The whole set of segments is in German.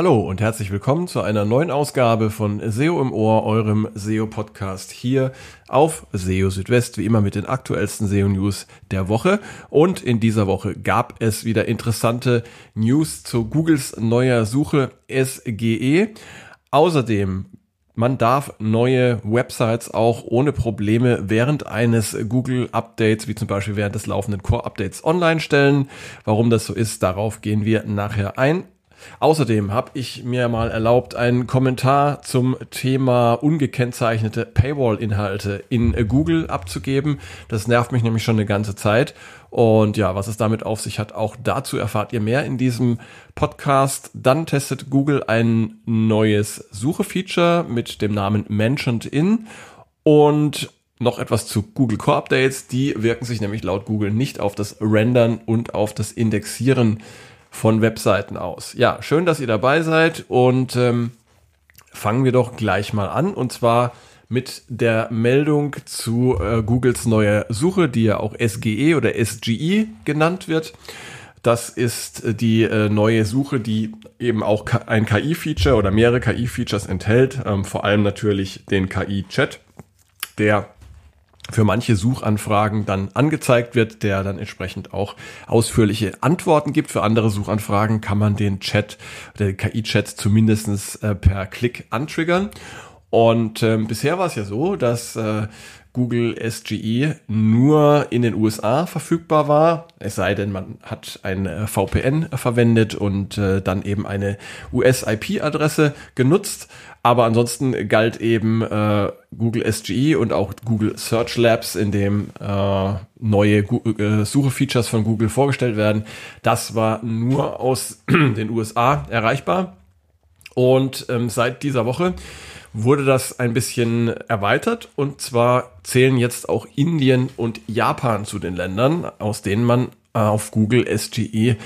Hallo und herzlich willkommen zu einer neuen Ausgabe von SEO im Ohr, eurem SEO-Podcast hier auf SEO Südwest, wie immer mit den aktuellsten SEO-News der Woche. Und in dieser Woche gab es wieder interessante News zu Googles neuer Suche SGE. Außerdem man darf neue Websites auch ohne Probleme während eines Google-Updates, wie zum Beispiel während des laufenden Core-Updates, online stellen. Warum das so ist, darauf gehen wir nachher ein. Außerdem habe ich mir mal erlaubt, einen Kommentar zum Thema ungekennzeichnete Paywall-Inhalte in Google abzugeben. Das nervt mich nämlich schon eine ganze Zeit. Und ja, was es damit auf sich hat, auch dazu erfahrt ihr mehr in diesem Podcast. Dann testet Google ein neues Suche-Feature mit dem Namen Mentioned In. Und noch etwas zu Google Core Updates. Die wirken sich nämlich laut Google nicht auf das Rendern und auf das Indexieren von Webseiten aus. Ja, schön, dass ihr dabei seid und ähm, fangen wir doch gleich mal an und zwar mit der Meldung zu äh, Googles neuer Suche, die ja auch SGE oder SGE genannt wird. Das ist äh, die äh, neue Suche, die eben auch ein KI-Feature oder mehrere KI-Features enthält, ähm, vor allem natürlich den KI-Chat, der für manche Suchanfragen dann angezeigt wird, der dann entsprechend auch ausführliche Antworten gibt. Für andere Suchanfragen kann man den Chat, den KI-Chat zumindestens äh, per Klick antriggern. Und ähm, bisher war es ja so, dass äh, Google SGE nur in den USA verfügbar war, es sei denn, man hat ein äh, VPN verwendet und äh, dann eben eine US-IP-Adresse genutzt. Aber ansonsten galt eben äh, Google SGE und auch Google Search Labs, in dem äh, neue äh, Suche-Features von Google vorgestellt werden. Das war nur aus den USA erreichbar. Und ähm, seit dieser Woche wurde das ein bisschen erweitert. Und zwar zählen jetzt auch Indien und Japan zu den Ländern, aus denen man auf Google SGE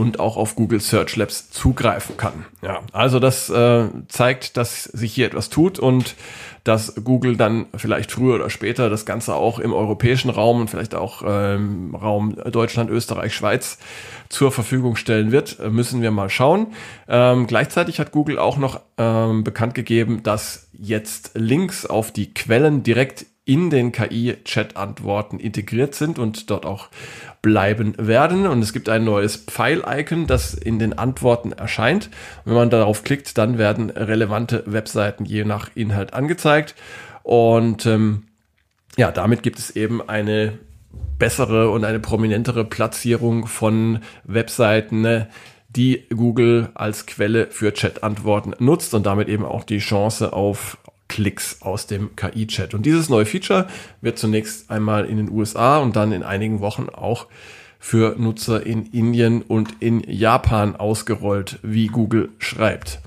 und auch auf Google Search Labs zugreifen kann. Ja, also das äh, zeigt, dass sich hier etwas tut und dass Google dann vielleicht früher oder später das Ganze auch im europäischen Raum und vielleicht auch ähm, Raum Deutschland, Österreich, Schweiz zur Verfügung stellen wird, äh, müssen wir mal schauen. Ähm, gleichzeitig hat Google auch noch ähm, bekannt gegeben, dass jetzt Links auf die Quellen direkt in den KI-Chat-Antworten integriert sind und dort auch bleiben werden. Und es gibt ein neues Pfeil-Icon, das in den Antworten erscheint. wenn man darauf klickt, dann werden relevante Webseiten je nach Inhalt angezeigt. Und ähm, ja, damit gibt es eben eine bessere und eine prominentere Platzierung von Webseiten, ne, die Google als Quelle für Chat-Antworten nutzt und damit eben auch die Chance auf Klicks aus dem KI-Chat. Und dieses neue Feature wird zunächst einmal in den USA und dann in einigen Wochen auch für Nutzer in Indien und in Japan ausgerollt, wie Google schreibt.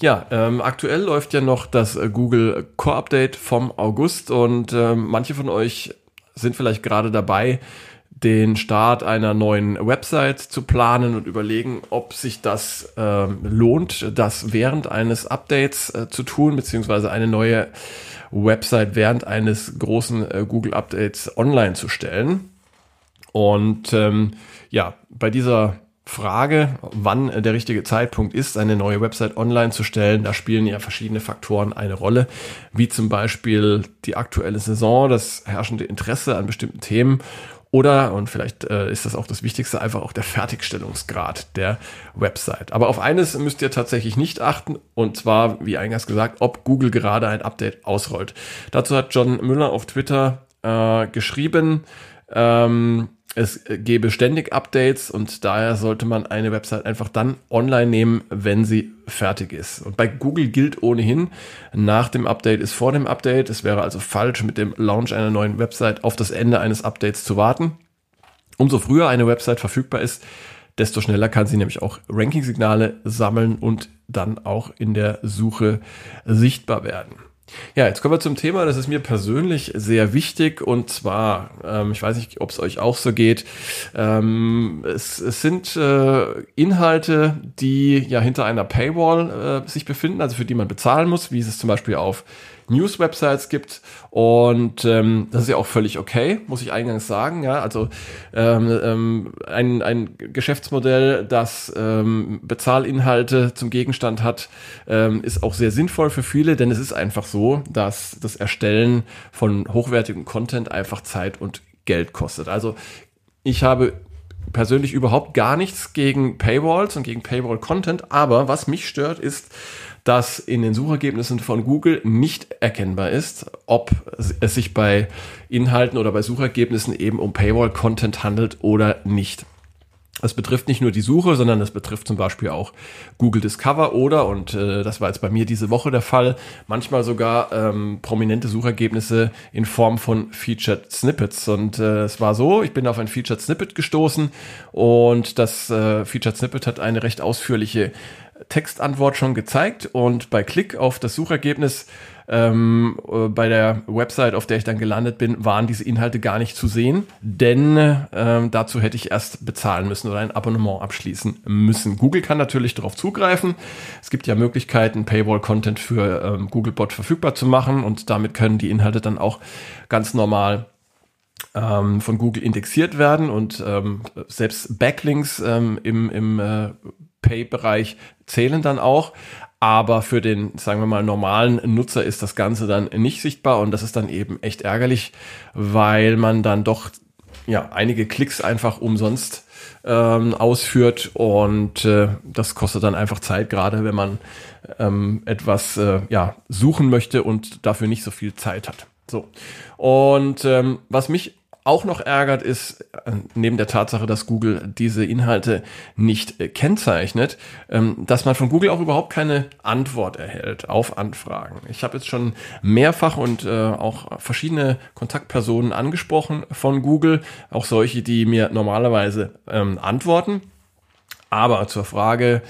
Ja, ähm, aktuell läuft ja noch das äh, Google Core Update vom August und ähm, manche von euch sind vielleicht gerade dabei, den Start einer neuen Website zu planen und überlegen, ob sich das äh, lohnt, das während eines Updates äh, zu tun, beziehungsweise eine neue Website während eines großen äh, Google Updates online zu stellen. Und ähm, ja, bei dieser Frage, wann der richtige Zeitpunkt ist, eine neue Website online zu stellen, da spielen ja verschiedene Faktoren eine Rolle, wie zum Beispiel die aktuelle Saison, das herrschende Interesse an bestimmten Themen oder, und vielleicht äh, ist das auch das Wichtigste, einfach auch der Fertigstellungsgrad der Website. Aber auf eines müsst ihr tatsächlich nicht achten, und zwar, wie eingangs gesagt, ob Google gerade ein Update ausrollt. Dazu hat John Müller auf Twitter äh, geschrieben, ähm, es gebe ständig Updates und daher sollte man eine Website einfach dann online nehmen, wenn sie fertig ist. Und bei Google gilt ohnehin, nach dem Update ist vor dem Update. Es wäre also falsch, mit dem Launch einer neuen Website auf das Ende eines Updates zu warten. Umso früher eine Website verfügbar ist, desto schneller kann sie nämlich auch Ranking-Signale sammeln und dann auch in der Suche sichtbar werden. Ja, jetzt kommen wir zum Thema, das ist mir persönlich sehr wichtig. Und zwar, ähm, ich weiß nicht, ob es euch auch so geht, ähm, es, es sind äh, Inhalte, die ja hinter einer Paywall äh, sich befinden, also für die man bezahlen muss, wie es zum Beispiel auf News-Websites gibt. Und ähm, das ist ja auch völlig okay, muss ich eingangs sagen. Ja, also ähm, ähm, ein, ein Geschäftsmodell, das ähm, Bezahlinhalte zum Gegenstand hat, ähm, ist auch sehr sinnvoll für viele, denn es ist einfach so, dass das Erstellen von hochwertigem Content einfach Zeit und Geld kostet. Also ich habe persönlich überhaupt gar nichts gegen Paywalls und gegen Paywall-Content, aber was mich stört, ist, dass in den Suchergebnissen von Google nicht erkennbar ist, ob es sich bei Inhalten oder bei Suchergebnissen eben um Paywall-Content handelt oder nicht. Das betrifft nicht nur die Suche, sondern das betrifft zum Beispiel auch Google Discover oder, und äh, das war jetzt bei mir diese Woche der Fall, manchmal sogar ähm, prominente Suchergebnisse in Form von Featured Snippets. Und äh, es war so, ich bin auf ein Featured Snippet gestoßen und das äh, Featured Snippet hat eine recht ausführliche Textantwort schon gezeigt und bei Klick auf das Suchergebnis ähm, äh, bei der Website, auf der ich dann gelandet bin, waren diese Inhalte gar nicht zu sehen, denn ähm, dazu hätte ich erst bezahlen müssen oder ein Abonnement abschließen müssen. Google kann natürlich darauf zugreifen. Es gibt ja Möglichkeiten, Paywall-Content für ähm, Googlebot verfügbar zu machen und damit können die Inhalte dann auch ganz normal ähm, von Google indexiert werden und ähm, selbst Backlinks ähm, im, im äh, Pay-Bereich zählen dann auch. Aber für den, sagen wir mal, normalen Nutzer ist das Ganze dann nicht sichtbar und das ist dann eben echt ärgerlich, weil man dann doch ja einige Klicks einfach umsonst ähm, ausführt und äh, das kostet dann einfach Zeit, gerade wenn man ähm, etwas äh, ja suchen möchte und dafür nicht so viel Zeit hat. So und ähm, was mich auch noch ärgert, ist äh, neben der Tatsache, dass Google diese Inhalte nicht äh, kennzeichnet, ähm, dass man von Google auch überhaupt keine Antwort erhält auf Anfragen. Ich habe jetzt schon mehrfach und äh, auch verschiedene Kontaktpersonen angesprochen von Google, auch solche, die mir normalerweise ähm, antworten. Aber zur Frage,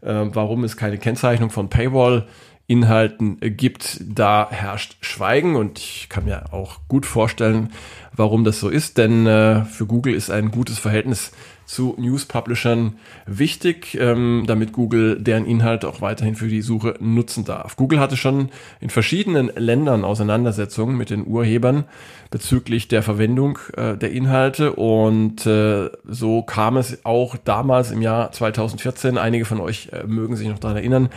warum es keine Kennzeichnung von Paywall Inhalten gibt, da herrscht Schweigen. Und ich kann mir auch gut vorstellen, warum das so ist, denn äh, für Google ist ein gutes Verhältnis zu News-Publishern wichtig, ähm, damit Google deren Inhalte auch weiterhin für die Suche nutzen darf. Google hatte schon in verschiedenen Ländern Auseinandersetzungen mit den Urhebern bezüglich der Verwendung äh, der Inhalte und äh, so kam es auch damals im Jahr 2014, einige von euch äh, mögen sich noch daran erinnern,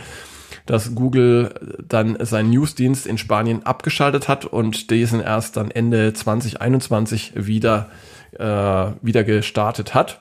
dass Google dann seinen Newsdienst in Spanien abgeschaltet hat und diesen erst dann Ende 2021 wieder, äh, wieder gestartet hat.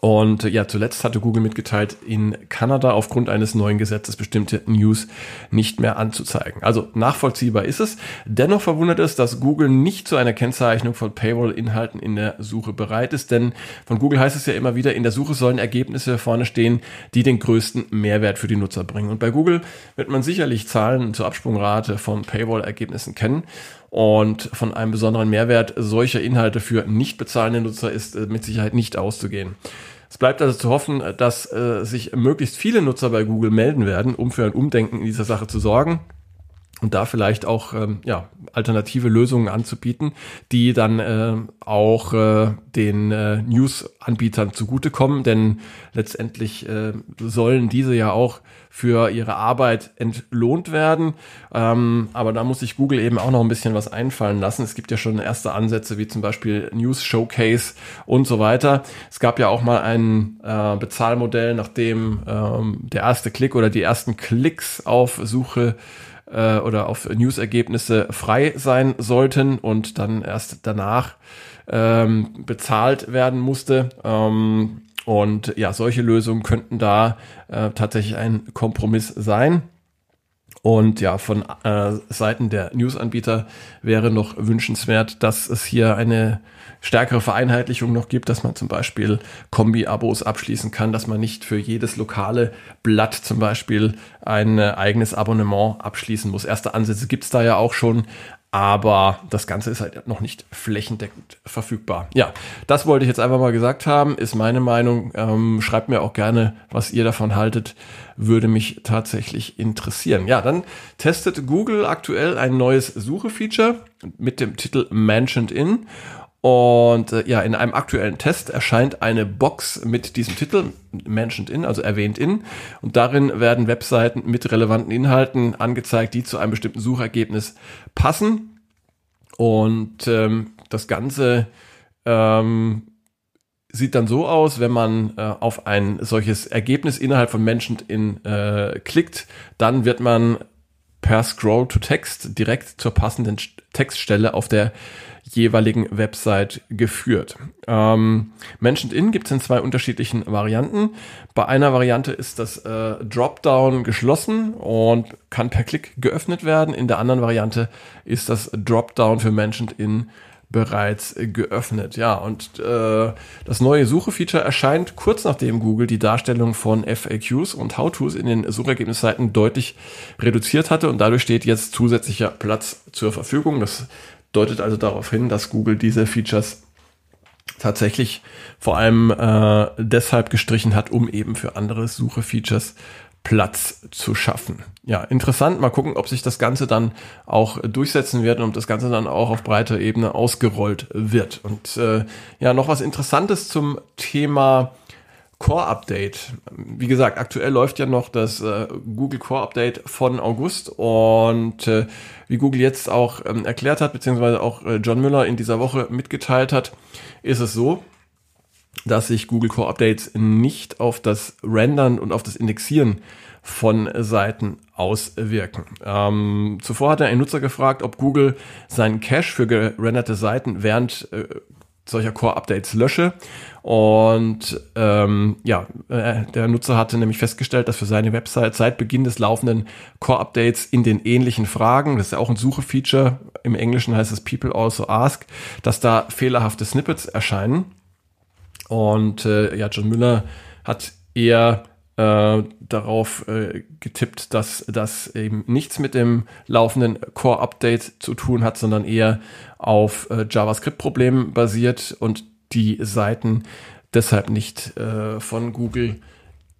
Und ja, zuletzt hatte Google mitgeteilt, in Kanada aufgrund eines neuen Gesetzes bestimmte News nicht mehr anzuzeigen. Also nachvollziehbar ist es. Dennoch verwundert es, dass Google nicht zu einer Kennzeichnung von Paywall-Inhalten in der Suche bereit ist, denn von Google heißt es ja immer wieder, in der Suche sollen Ergebnisse vorne stehen, die den größten Mehrwert für die Nutzer bringen. Und bei Google wird man sicherlich Zahlen zur Absprungrate von Paywall-Ergebnissen kennen. Und von einem besonderen Mehrwert solcher Inhalte für nicht bezahlende Nutzer ist äh, mit Sicherheit nicht auszugehen. Es bleibt also zu hoffen, dass äh, sich möglichst viele Nutzer bei Google melden werden, um für ein Umdenken in dieser Sache zu sorgen und da vielleicht auch ähm, ja, alternative Lösungen anzubieten, die dann äh, auch äh, den äh, News-Anbietern zugutekommen, denn letztendlich äh, sollen diese ja auch für ihre Arbeit entlohnt werden. Ähm, aber da muss sich Google eben auch noch ein bisschen was einfallen lassen. Es gibt ja schon erste Ansätze wie zum Beispiel News Showcase und so weiter. Es gab ja auch mal ein äh, Bezahlmodell, nachdem ähm, der erste Klick oder die ersten Klicks auf Suche äh, oder auf News-Ergebnisse frei sein sollten und dann erst danach ähm, bezahlt werden musste. Ähm, und ja, solche Lösungen könnten da äh, tatsächlich ein Kompromiss sein. Und ja, von äh, Seiten der News-Anbieter wäre noch wünschenswert, dass es hier eine stärkere Vereinheitlichung noch gibt, dass man zum Beispiel Kombi-Abos abschließen kann, dass man nicht für jedes lokale Blatt zum Beispiel ein äh, eigenes Abonnement abschließen muss. Erste Ansätze gibt es da ja auch schon, aber das Ganze ist halt noch nicht flächendeckend verfügbar. Ja, das wollte ich jetzt einfach mal gesagt haben, ist meine Meinung. Ähm, schreibt mir auch gerne, was ihr davon haltet, würde mich tatsächlich interessieren. Ja, dann testet Google aktuell ein neues Suchefeature mit dem Titel Mentioned In Und äh, ja, in einem aktuellen Test erscheint eine Box mit diesem Titel, Mentioned In, also erwähnt in. Und darin werden Webseiten mit relevanten Inhalten angezeigt, die zu einem bestimmten Suchergebnis passen. Und ähm, das Ganze ähm, sieht dann so aus, wenn man äh, auf ein solches Ergebnis innerhalb von Mentioned In äh, klickt, dann wird man per Scroll to Text direkt zur passenden Textstelle auf der jeweiligen Website geführt. Ähm, Mentioned In gibt es in zwei unterschiedlichen Varianten. Bei einer Variante ist das äh, Dropdown geschlossen und kann per Klick geöffnet werden. In der anderen Variante ist das Dropdown für Mentioned In bereits geöffnet. Ja, und äh, das neue Suche-Feature erscheint kurz nachdem Google die Darstellung von FAQs und How-Tos in den Suchergebnisseiten deutlich reduziert hatte und dadurch steht jetzt zusätzlicher Platz zur Verfügung. Das deutet also darauf hin, dass Google diese Features tatsächlich vor allem äh, deshalb gestrichen hat, um eben für andere Suche-Features Platz zu schaffen. Ja, interessant. Mal gucken, ob sich das Ganze dann auch durchsetzen wird und ob das Ganze dann auch auf breiter Ebene ausgerollt wird. Und äh, ja, noch was Interessantes zum Thema Core Update. Wie gesagt, aktuell läuft ja noch das äh, Google Core Update von August und äh, wie Google jetzt auch ähm, erklärt hat, beziehungsweise auch äh, John Müller in dieser Woche mitgeteilt hat, ist es so, dass sich Google Core Updates nicht auf das Rendern und auf das Indexieren von Seiten auswirken. Ähm, zuvor hat er ein Nutzer gefragt, ob Google seinen Cache für gerenderte Seiten während äh, solcher Core-Updates lösche. Und ähm, ja, äh, der Nutzer hatte nämlich festgestellt, dass für seine Website seit Beginn des laufenden Core-Updates in den ähnlichen Fragen, das ist ja auch ein Suche-Feature, im Englischen heißt es People Also Ask, dass da fehlerhafte Snippets erscheinen. Und äh, ja, John Müller hat eher äh, darauf äh, getippt, dass das eben nichts mit dem laufenden Core-Update zu tun hat, sondern eher auf äh, JavaScript-Problemen basiert und die Seiten deshalb nicht äh, von Google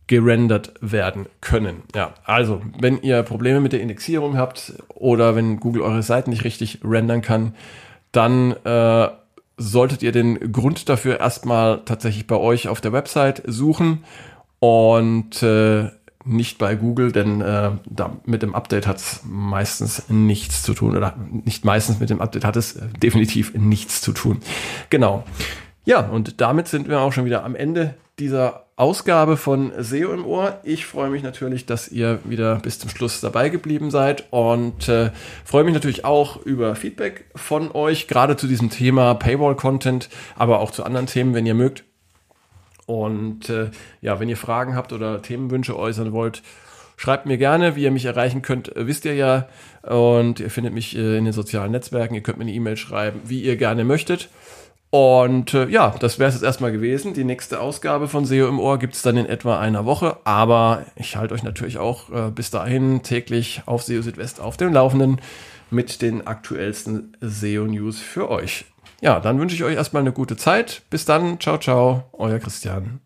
gerendert werden können. Ja, also wenn ihr Probleme mit der Indexierung habt oder wenn Google eure Seiten nicht richtig rendern kann, dann äh, solltet ihr den Grund dafür erstmal tatsächlich bei euch auf der Website suchen und äh, nicht bei Google, denn äh, da, mit dem Update hat es meistens nichts zu tun oder nicht meistens mit dem Update hat es äh, definitiv nichts zu tun. Genau. Ja, und damit sind wir auch schon wieder am Ende dieser Ausgabe von SEO im Ohr. Ich freue mich natürlich, dass ihr wieder bis zum Schluss dabei geblieben seid und äh, freue mich natürlich auch über Feedback von euch, gerade zu diesem Thema Paywall-Content, aber auch zu anderen Themen, wenn ihr mögt. Und äh, ja, wenn ihr Fragen habt oder Themenwünsche äußern wollt, schreibt mir gerne, wie ihr mich erreichen könnt, äh, wisst ihr ja. Und ihr findet mich äh, in den sozialen Netzwerken. Ihr könnt mir eine E-Mail schreiben, wie ihr gerne möchtet. Und äh, ja, das wäre es jetzt erstmal gewesen. Die nächste Ausgabe von SEO im Ohr gibt es dann in etwa einer Woche. Aber ich halte euch natürlich auch äh, bis dahin täglich auf SEO Südwest auf dem Laufenden mit den aktuellsten SEO-News für euch. Ja, dann wünsche ich euch erstmal eine gute Zeit. Bis dann. Ciao, ciao. Euer Christian.